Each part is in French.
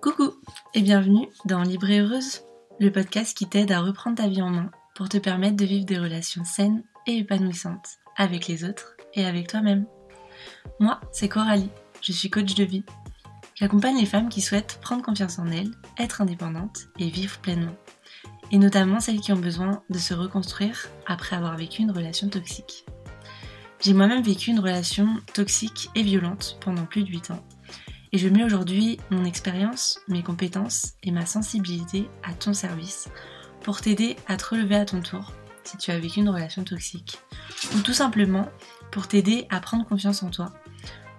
Coucou et bienvenue dans Libre Heureuse, le podcast qui t'aide à reprendre ta vie en main pour te permettre de vivre des relations saines et épanouissantes avec les autres et avec toi-même. Moi, c'est Coralie, je suis coach de vie. J'accompagne les femmes qui souhaitent prendre confiance en elles, être indépendantes et vivre pleinement. Et notamment celles qui ont besoin de se reconstruire après avoir vécu une relation toxique. J'ai moi-même vécu une relation toxique et violente pendant plus de 8 ans. Et je mets aujourd'hui mon expérience, mes compétences et ma sensibilité à ton service pour t'aider à te relever à ton tour si tu as vécu une relation toxique. Ou tout simplement pour t'aider à prendre confiance en toi,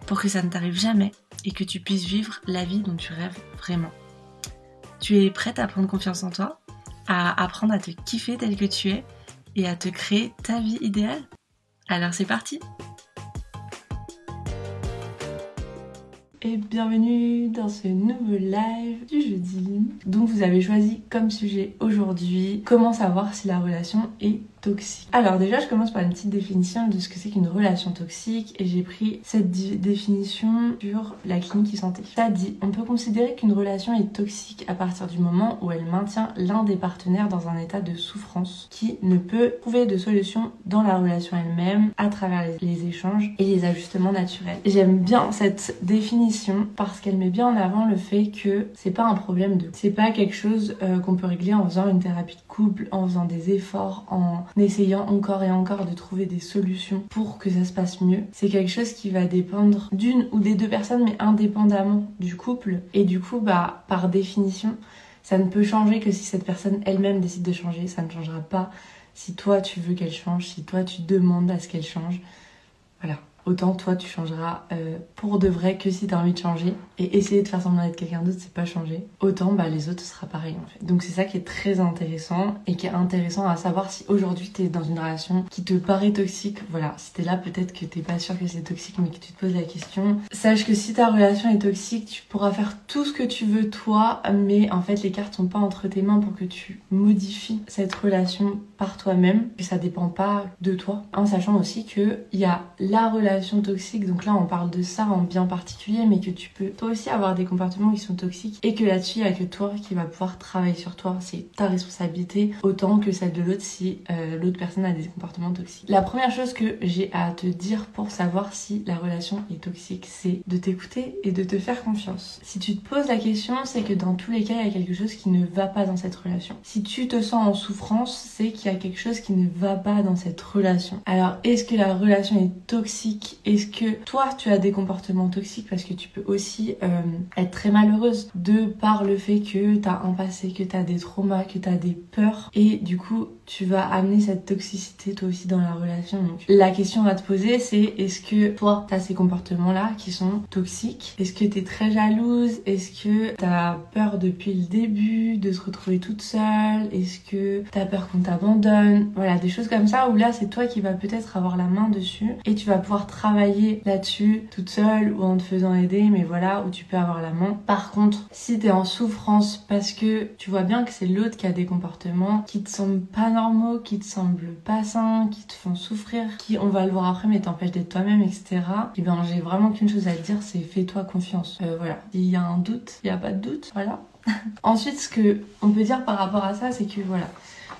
pour que ça ne t'arrive jamais et que tu puisses vivre la vie dont tu rêves vraiment. Tu es prête à prendre confiance en toi, à apprendre à te kiffer tel que tu es et à te créer ta vie idéale? Alors c'est parti et bienvenue dans ce nouveau live du jeudi. Donc vous avez choisi comme sujet aujourd'hui comment savoir si la relation est Alors déjà je commence par une petite définition de ce que c'est qu'une relation toxique et j'ai pris cette définition sur la clinique santé. Ça dit, on peut considérer qu'une relation est toxique à partir du moment où elle maintient l'un des partenaires dans un état de souffrance qui ne peut trouver de solution dans la relation elle-même à travers les échanges et les ajustements naturels. J'aime bien cette définition parce qu'elle met bien en avant le fait que c'est pas un problème de c'est pas quelque chose euh, qu'on peut régler en faisant une thérapie de couple, en faisant des efforts, en essayant encore et encore de trouver des solutions pour que ça se passe mieux. C'est quelque chose qui va dépendre d'une ou des deux personnes, mais indépendamment du couple. Et du coup, bah, par définition, ça ne peut changer que si cette personne elle-même décide de changer. Ça ne changera pas si toi tu veux qu'elle change, si toi tu demandes à ce qu'elle change. Voilà autant toi tu changeras euh, pour de vrai que si t'as envie de changer et essayer de faire semblant d'être quelqu'un d'autre c'est pas changer. Autant bah les autres ce sera pareil en fait. Donc c'est ça qui est très intéressant et qui est intéressant à savoir si aujourd'hui t'es dans une relation qui te paraît toxique. Voilà si t'es là peut-être que t'es pas sûr que c'est toxique mais que tu te poses la question. Sache que si ta relation est toxique tu pourras faire tout ce que tu veux toi mais en fait les cartes sont pas entre tes mains pour que tu modifies cette relation par toi-même que ça dépend pas de toi en sachant aussi que il y a la relation toxique, donc là on parle de ça en bien particulier, mais que tu peux toi aussi avoir des comportements qui sont toxiques et que là-dessus il n'y a que toi qui va pouvoir travailler sur toi. C'est ta responsabilité autant que celle de l'autre si euh, l'autre personne a des comportements toxiques. La première chose que j'ai à te dire pour savoir si la relation est toxique, c'est de t'écouter et de te faire confiance. Si tu te poses la question, c'est que dans tous les cas il y a quelque chose qui ne va pas dans cette relation. Si tu te sens en souffrance, c'est qu'il y a quelque chose qui ne va pas dans cette relation. Alors est-ce que la relation est toxique? Est-ce que toi tu as des comportements toxiques? Parce que tu peux aussi euh, être très malheureuse de par le fait que tu as un passé, que tu as des traumas, que tu as des peurs. Et du coup tu vas amener cette toxicité toi aussi dans la relation. Donc la question à te poser c'est est-ce que toi tu as ces comportements là qui sont toxiques? Est-ce que tu es très jalouse? Est-ce que tu as peur depuis le début de se retrouver toute seule? Est-ce que tu as peur qu'on t'abandonne? Voilà, des choses comme ça où là c'est toi qui vas peut-être avoir la main dessus et tu vas pouvoir travailler là-dessus toute seule ou en te faisant aider, mais voilà, où tu peux avoir la main. Par contre, si t'es en souffrance parce que tu vois bien que c'est l'autre qui a des comportements qui te semblent pas normaux, qui te semblent pas sains, qui te font souffrir, qui, on va le voir après, mais t'empêchent d'être toi-même, etc. Et eh ben, j'ai vraiment qu'une chose à te dire, c'est fais-toi confiance. Euh, voilà. Il y a un doute, il y a pas de doute, voilà. Ensuite, ce que on peut dire par rapport à ça, c'est que voilà,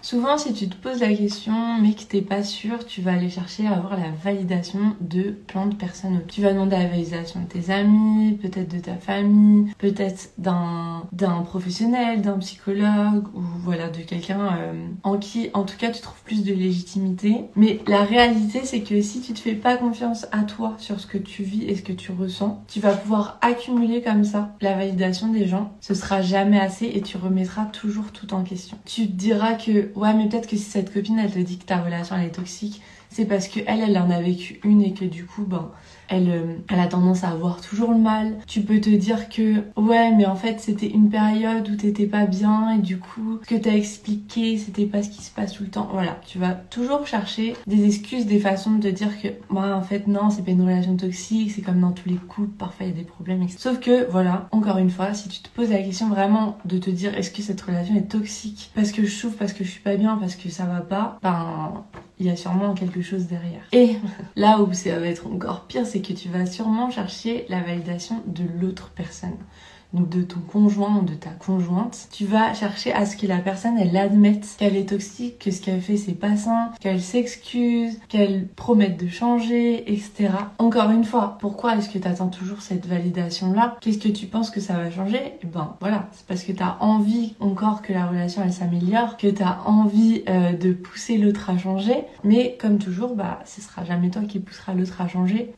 Souvent, si tu te poses la question, mais que t'es pas sûr, tu vas aller chercher à avoir la validation de plein de personnes. Tu vas demander la validation de tes amis, peut-être de ta famille, peut-être d'un professionnel, d'un psychologue ou voilà de quelqu'un euh, en qui, en tout cas, tu trouves plus de légitimité. Mais la réalité, c'est que si tu te fais pas confiance à toi sur ce que tu vis et ce que tu ressens, tu vas pouvoir accumuler comme ça la validation des gens. Ce sera jamais assez et tu remettras toujours tout en question. Tu te diras que ouais, mais peut-être que si cette copine, elle te dit que ta relation, elle est toxique, c'est parce que elle, elle en a vécu une et que du coup, ben, elle, euh, elle a tendance à avoir toujours le mal. Tu peux te dire que ouais, mais en fait c'était une période où t'étais pas bien et du coup ce que t'as expliqué c'était pas ce qui se passe tout le temps. Voilà, tu vas toujours chercher des excuses, des façons de te dire que moi en fait non, c'est pas une relation toxique, c'est comme dans tous les couples, parfois il y a des problèmes. Sauf que voilà, encore une fois, si tu te poses la question vraiment de te dire est-ce que cette relation est toxique? Parce que je souffre, parce que je suis pas bien, parce que ça va pas, ben il y a sûrement quelque chose derrière. Et là où ça va être encore pire, c'est que tu vas sûrement chercher la validation de l'autre personne donc de ton conjoint ou de ta conjointe, tu vas chercher à ce que la personne elle admette qu'elle est toxique, que ce qu'elle fait c'est pas sain, qu'elle s'excuse, qu'elle promette de changer, etc. Encore une fois, pourquoi est-ce que tu attends toujours cette validation là Qu'est-ce que tu penses que ça va changer? Eh ben voilà, c'est parce que tu as envie encore que la relation s'améliore, que tu as envie euh, de pousser l'autre à changer, mais comme toujours, bah ce sera jamais toi qui poussera l'autre à changer.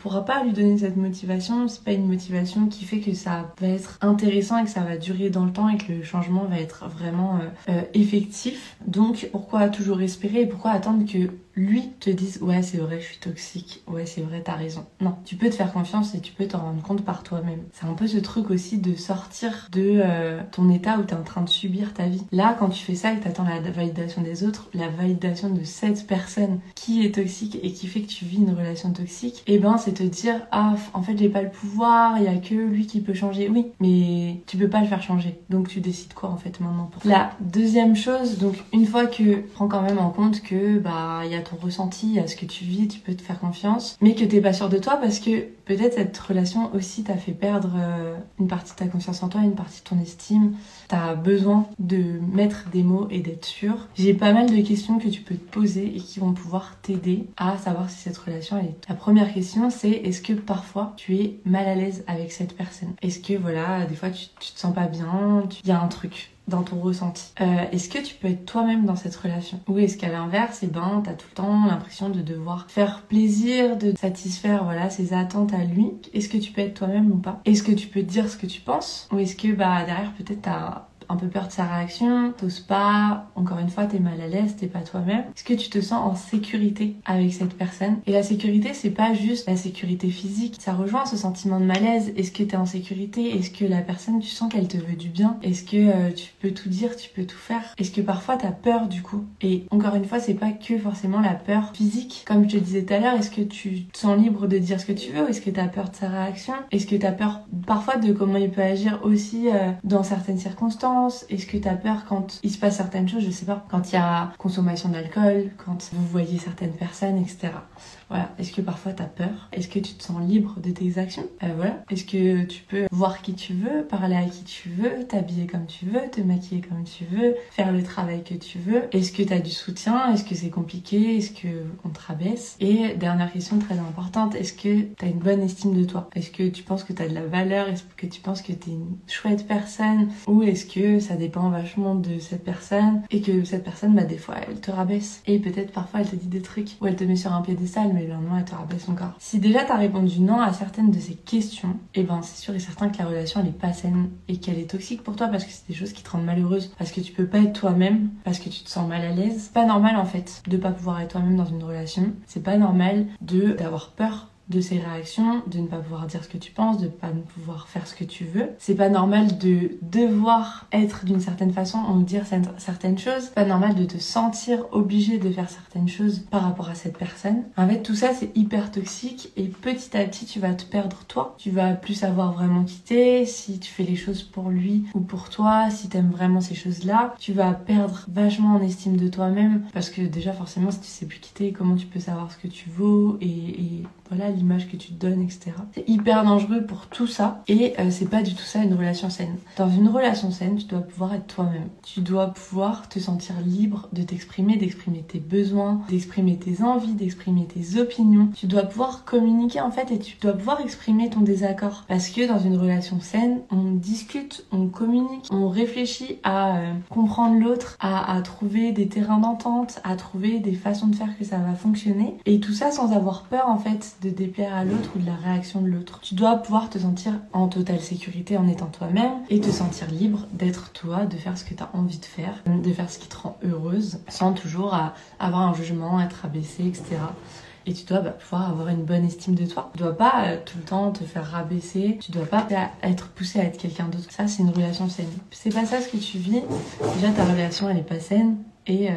Pourra pas lui donner cette motivation, c'est pas une motivation qui fait que ça va être intéressant et que ça va durer dans le temps et que le changement va être vraiment euh, euh, effectif. Donc pourquoi toujours espérer et pourquoi attendre que lui te dise ouais c'est vrai je suis toxique, ouais c'est vrai t'as raison. Non, tu peux te faire confiance et tu peux t'en rendre compte par toi-même. C'est un peu ce truc aussi de sortir de euh, ton état où t'es en train de subir ta vie. Là quand tu fais ça et que t'attends la validation des autres, la validation de cette personne qui est toxique et qui fait que tu vis une relation toxique, et eh ben c'est te dire ah en fait j'ai pas le pouvoir, il y a que lui qui peut changer. Oui, mais tu peux pas le faire changer. Donc tu décides quoi en fait maintenant pour La deuxième chose, donc une fois que prends quand même en compte que bah il y a ressenti, à ce que tu vis, tu peux te faire confiance, mais que t'es pas sûr de toi parce que peut-être cette relation aussi t'a fait perdre euh, une partie de ta confiance en toi, une partie de ton estime. T'as besoin de mettre des mots et d'être sûr. J'ai pas mal de questions que tu peux te poser et qui vont pouvoir t'aider à savoir si cette relation elle est. La première question c'est est-ce que parfois tu es mal à l'aise avec cette personne? Est-ce que voilà, des fois tu, tu te sens pas bien, il y a un truc? Dans ton ressenti. Euh, est-ce que tu peux être toi-même dans cette relation? Ou est-ce qu'à l'inverse, et eh ben, t'as tout le temps l'impression de devoir faire plaisir, de satisfaire voilà ses attentes à lui? Est-ce que tu peux être toi-même ou pas? Est-ce que tu peux dire ce que tu penses? Ou est-ce que bah derrière peut-être t'as un peu peur de sa réaction, t'oses pas, encore une fois, t'es mal à l'aise, t'es pas toi-même. Est-ce que tu te sens en sécurité avec cette personne? Et la sécurité, c'est pas juste la sécurité physique, ça rejoint ce sentiment de malaise. Est-ce que t'es en sécurité? Est-ce que la personne, tu sens qu'elle te veut du bien? Est-ce que euh, tu peux tout dire, tu peux tout faire? Est-ce que parfois t'as peur du coup? Et encore une fois, c'est pas que forcément la peur physique. Comme je te disais tout à l'heure, est-ce que tu te sens libre de dire ce que tu veux? Est-ce que t'as peur de sa réaction? Est-ce que t'as peur parfois de comment il peut agir aussi euh, dans certaines circonstances? Est-ce que tu as peur quand il se passe certaines choses? Je sais pas. Quand il y a consommation d'alcool, quand vous voyez certaines personnes, etc. Voilà. Est-ce que parfois tu as peur? Est-ce que tu te sens libre de tes actions? Euh, Voilà. Est-ce que tu peux voir qui tu veux, parler à qui tu veux, t'habiller comme tu veux, te maquiller comme tu veux, faire le travail que tu veux? Est-ce que tu as du soutien? Est-ce que c'est compliqué? Est-ce que on te rabaisse? Et dernière question très importante, est-ce que tu as une bonne estime de toi? Est-ce que tu penses que tu as de la valeur? Est-ce que tu penses que tu es une chouette personne? Ou est-ce ça dépend vachement de cette personne et que cette personne, bah des fois, elle te rabaisse et peut-être parfois elle te dit des trucs ou elle te met sur un piédestal mais le lendemain elle te rabaisse encore. Si déjà t'as répondu non à certaines de ces questions, et eh ben c'est sûr et certain que la relation elle est pas saine et qu'elle est toxique pour toi parce que c'est des choses qui te rendent malheureuse, parce que tu peux pas être toi-même, parce que tu te sens mal à l'aise. C'est pas normal en fait de pas pouvoir être toi-même dans une relation. C'est pas normal de d'avoir peur de ces réactions, de ne pas pouvoir dire ce que tu penses, de ne pas pouvoir faire ce que tu veux. C'est pas normal de devoir être d'une certaine façon ou dire certaines choses. Pas normal de te sentir obligé de faire certaines choses par rapport à cette personne. En fait, tout ça, c'est hyper toxique et petit à petit, tu vas te perdre toi. Tu vas plus savoir vraiment quitter si tu fais les choses pour lui ou pour toi, si t'aimes vraiment ces choses-là. Tu vas perdre vachement en estime de toi-même parce que déjà, forcément, si tu sais plus quitter, comment tu peux savoir ce que tu vaux et, et voilà, l'image que tu te donnes, etc. C'est hyper dangereux pour tout ça et euh, c'est pas du tout ça une relation saine. Dans une relation saine, tu dois pouvoir être toi-même. Tu dois pouvoir te sentir libre de t'exprimer, d'exprimer tes besoins, d'exprimer tes envies, d'exprimer tes opinions. Tu dois pouvoir communiquer en fait et tu dois pouvoir exprimer ton désaccord. Parce que dans une relation saine, on discute, on communique, on réfléchit à euh, comprendre l'autre, à, à trouver des terrains d'entente, à trouver des façons de faire que ça va fonctionner. Et tout ça sans avoir peur en fait de déplaire à l'autre ou de la réaction de l'autre. Tu dois pouvoir te sentir en totale sécurité en étant toi-même et te sentir libre d'être toi, de faire ce que tu as envie de faire, de faire ce qui te rend heureuse sans toujours avoir un jugement, être abaissé, etc. Et tu dois bah, pouvoir avoir une bonne estime de toi. Tu dois pas euh, tout le temps te faire rabaisser. Tu dois pas être poussé à être quelqu'un d'autre. Ça, c'est une relation saine. C'est pas ça ce que tu vis. Déjà, ta relation, elle est pas saine. Et, euh,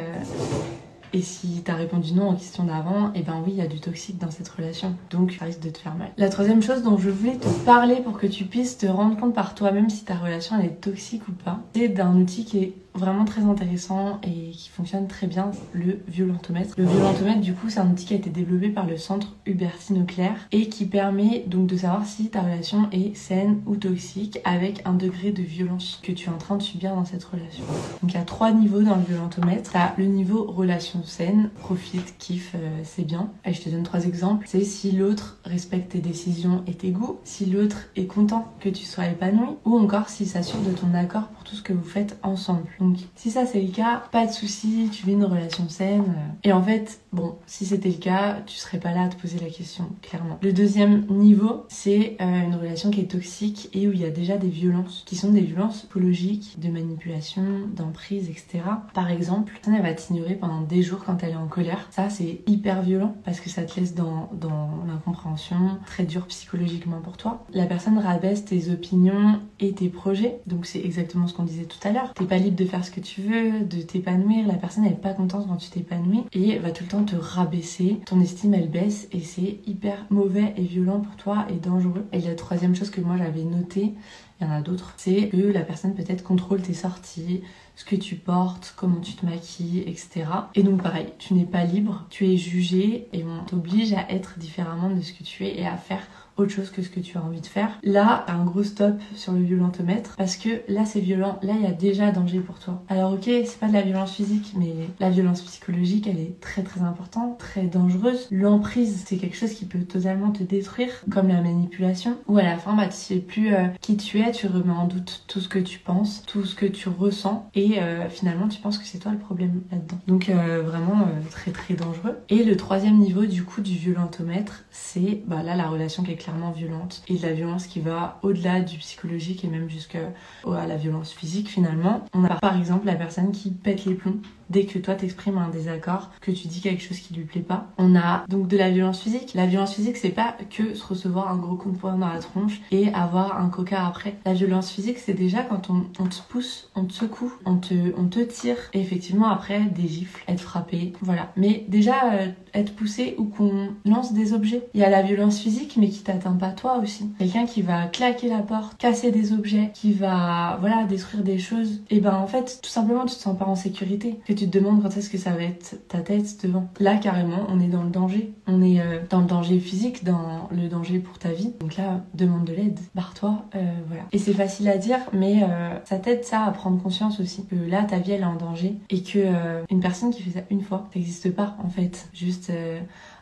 et si t'as répondu non aux questions d'avant, et eh ben oui, il y a du toxique dans cette relation. Donc, ça risque de te faire mal. La troisième chose dont je voulais te parler pour que tu puisses te rendre compte par toi-même si ta relation est toxique ou pas, c'est d'un outil qui est vraiment très intéressant et qui fonctionne très bien, le violentomètre. Le violentomètre, du coup, c'est un outil qui a été développé par le centre Hubertine Auclair et qui permet donc de savoir si ta relation est saine ou toxique avec un degré de violence que tu es en train de subir dans cette relation. Donc il y a trois niveaux dans le violentomètre. T'as le niveau relation saine, profite, kiffe, euh, c'est bien. Et je te donne trois exemples. C'est si l'autre respecte tes décisions et tes goûts, si l'autre est content que tu sois épanoui, ou encore s'il s'assure de ton accord pour tout ce que vous faites ensemble. Donc si ça c'est le cas, pas de souci, tu vis une relation saine. Et en fait, bon, si c'était le cas, tu serais pas là à te poser la question, clairement. Le deuxième niveau, c'est euh, une relation qui est toxique et où il y a déjà des violences, qui sont des violences psychologiques, de manipulation, d'emprise, etc. Par exemple, elle va t'ignorer pendant des jours quand elle est en colère. Ça, c'est hyper violent parce que ça te laisse dans, dans l'incompréhension, très dur psychologiquement pour toi. La personne rabaisse tes opinions et tes projets, donc c'est exactement ce qu'on disait tout à l'heure. T'es pas libre de ce que tu veux, de t'épanouir, la personne n'est pas contente quand tu t'épanouis et va tout le temps te rabaisser, ton estime elle baisse et c'est hyper mauvais et violent pour toi et dangereux. Et la troisième chose que moi j'avais noté, il y en a d'autres, c'est que la personne peut-être contrôle tes sorties, ce que tu portes, comment tu te maquilles, etc. Et donc pareil, tu n'es pas libre, tu es jugé et on t'oblige à être différemment de ce que tu es et à faire autre chose que ce que tu as envie de faire. Là, un gros stop sur le violentomètre parce que là c'est violent, là il y a déjà danger pour toi. Alors ok, c'est pas de la violence physique, mais la violence psychologique elle est très très importante, très dangereuse. L'emprise c'est quelque chose qui peut totalement te détruire, comme la manipulation, où à la fin bah tu sais plus euh, qui tu es, tu remets en doute tout ce que tu penses, tout ce que tu ressens et euh, finalement tu penses que c'est toi le problème là-dedans. Donc euh, vraiment très très dangereux. Et le troisième niveau du coup du violentomètre, c'est bah là la relation qui est clairement violente et de la violence qui va au-delà du psychologique et même jusqu'à la violence physique finalement. On a par exemple la personne qui pète les plombs dès que toi t'exprimes un désaccord, que tu dis quelque chose qui lui plaît pas. On a donc de la violence physique. La violence physique, c'est pas que se recevoir un gros coup de poing dans la tronche et avoir un coca après. La violence physique, c'est déjà quand on, te pousse, on te secoue, on te, tire et effectivement après des gifles, être frappé, voilà. Mais déjà euh, être poussé ou qu'on lance des objets. Il y a la violence physique mais qui t'atteint pas toi aussi. Quelqu'un qui va claquer la porte, casser des objets, qui va voilà détruire des choses. Et ben en fait tout simplement tu te sens pas en sécurité tu te demandes quand est-ce que ça va être ta tête devant. Là, carrément, on est dans le danger. On est euh, dans le danger physique, dans le danger pour ta vie. Donc là, demande de l'aide, barre-toi, euh, voilà. Et c'est facile à dire, mais euh, ça t'aide ça à prendre conscience aussi que là, ta vie, elle est en danger et que une personne qui fait ça une fois, ça n'existe pas en fait. Juste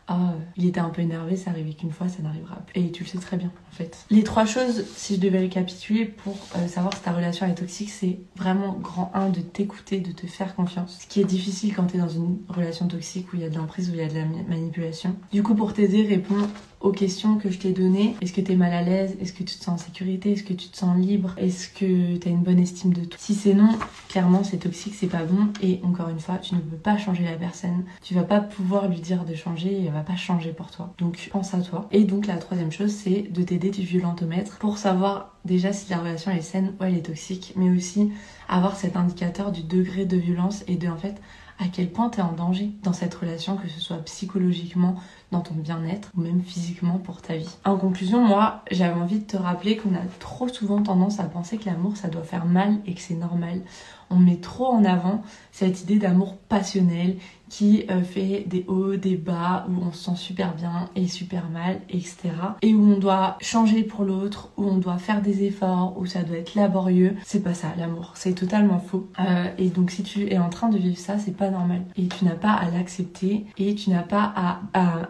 ah, il était un peu énervé, ça arrivait qu'une fois, ça n'arrivera plus. Et tu le sais très bien, en fait. Les trois choses, si je devais récapituler pour euh, savoir si ta relation est toxique, c'est vraiment grand 1 de t'écouter, de te faire confiance. Ce qui est difficile quand tu es dans une relation toxique où il y a de l'emprise, où il y a de la manipulation. Du coup, pour t'aider, réponds aux questions que je t'ai données. Est-ce que tu es mal à l'aise? Est-ce que tu te sens en sécurité? Est-ce que tu te sens libre? Est-ce que tu as une bonne estime de toi? Si c'est non, clairement c'est toxique, c'est pas bon. Et encore une fois, tu ne peux pas changer la personne. Tu vas pas pouvoir lui dire de changer et elle va pas changer pour toi. Donc pense à toi. Et donc la troisième chose, c'est de t'aider du violentomètre pour savoir déjà si la relation est saine ou elle est toxique, mais aussi avoir cet indicateur du degré de violence et de en fait à quel point tu es en danger dans cette relation, que ce soit psychologiquement, dans ton bien-être ou même physiquement pour ta vie. En conclusion, moi, j'avais envie de te rappeler qu'on a trop souvent tendance à penser que l'amour, ça doit faire mal et que c'est normal. On met trop en avant cette idée d'amour passionnel qui euh, fait des hauts, des bas, où on se sent super bien et super mal, etc. Et où on doit changer pour l'autre, où on doit faire des efforts, où ça doit être laborieux. C'est pas ça l'amour, c'est totalement faux. Euh, et donc si tu es en train de vivre ça, c'est pas normal. Et tu n'as pas à l'accepter et tu n'as pas à,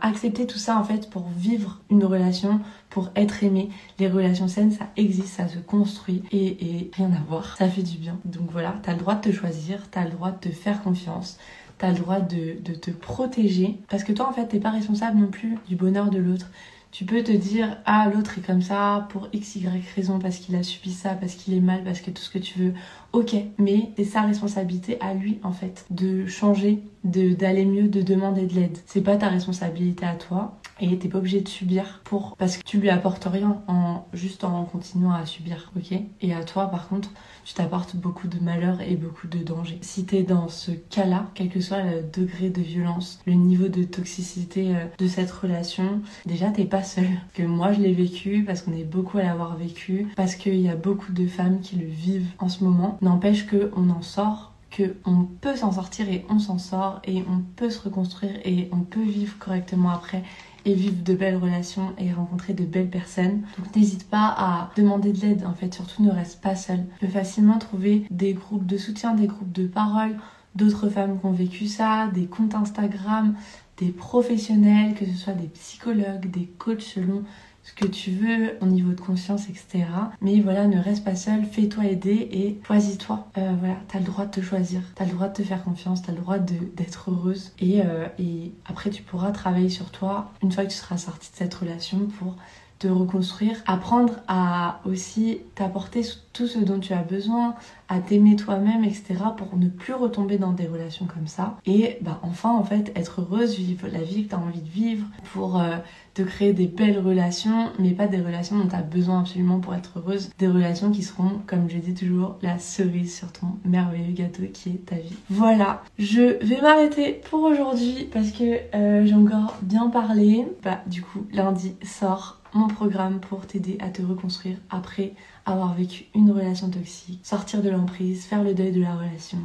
accepter tout ça en fait pour vivre une relation, pour être aimé. Les relations saines, ça existe, ça se construit et, et rien à voir. Ça fait du bien. Donc voilà, le droit de te choisir, t'as le droit de te faire confiance t'as le droit de, te protéger. Parce que toi, en fait, t'es pas responsable non plus du bonheur de l'autre. Tu peux te dire, ah, l'autre est comme ça pour x, y raison, parce qu'il a subi ça, parce qu'il est mal, parce que tout ce que tu veux. Ok, mais c'est sa responsabilité à lui, en fait, de changer, de d'aller mieux, de demander de l'aide. C'est pas ta responsabilité à toi et t'es pas obligé de subir pour parce que tu lui apportes rien en juste en continuant à subir, ok? Et à toi par contre, tu t'apportes beaucoup de malheur et beaucoup de danger. Si t'es dans ce cas-là, quel que soit le degré de violence, le niveau de toxicité euh, de cette relation, déjà t'es pas seul. Que moi je l'ai vécu parce qu'on est beaucoup à l'avoir vécu, parce qu'il y a beaucoup de femmes qui le vivent en ce moment. N'empêche que on en sort que on peut s'en sortir et on s'en sort et on peut se reconstruire et on peut vivre correctement après et vivre de belles relations et rencontrer de belles personnes. Donc n'hésite pas à demander de l'aide en fait, surtout ne reste pas seul. Tu peux facilement trouver des groupes de soutien, des groupes de parole, d'autres femmes qui ont vécu ça, des comptes Instagram, des professionnels, que ce soit des psychologues, des coachs selon ce que tu veux au niveau de conscience, etc. Mais voilà, ne reste pas seul, fais-toi aider et choisis-toi. Euh, voilà, t'as le droit de te choisir, t'as le droit de te faire confiance, t'as le droit d'être heureuse. Et, euh, et après, tu pourras travailler sur toi une fois que tu seras sortie de cette relation pour te reconstruire, apprendre à aussi t'apporter tout ce dont tu as besoin, à t'aimer toi-même, etc. pour ne plus retomber dans des relations comme ça. Et bah, enfin, en fait, être heureuse, vivre la vie que tu as envie de vivre, pour euh, te créer des belles relations, mais pas des relations dont tu as besoin absolument pour être heureuse. Des relations qui seront, comme je dis toujours, la cerise sur ton merveilleux gâteau qui est ta vie. Voilà, je vais m'arrêter pour aujourd'hui parce que euh, j'ai encore bien parlé. Bah, du coup, lundi sort mon programme pour t'aider à te reconstruire après avoir vécu une relation toxique, sortir de l'emprise, faire le deuil de la relation,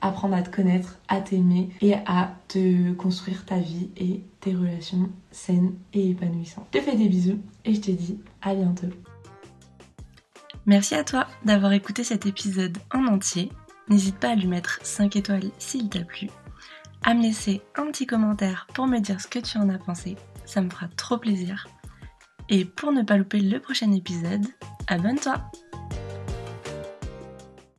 apprendre à te connaître, à t'aimer et à te construire ta vie et tes relations saines et épanouissantes. Je te fais des bisous et je te dis à bientôt. Merci à toi d'avoir écouté cet épisode en entier. N'hésite pas à lui mettre 5 étoiles s'il t'a plu, à me laisser un petit commentaire pour me dire ce que tu en as pensé, ça me fera trop plaisir. Et pour ne pas louper le prochain épisode, abonne-toi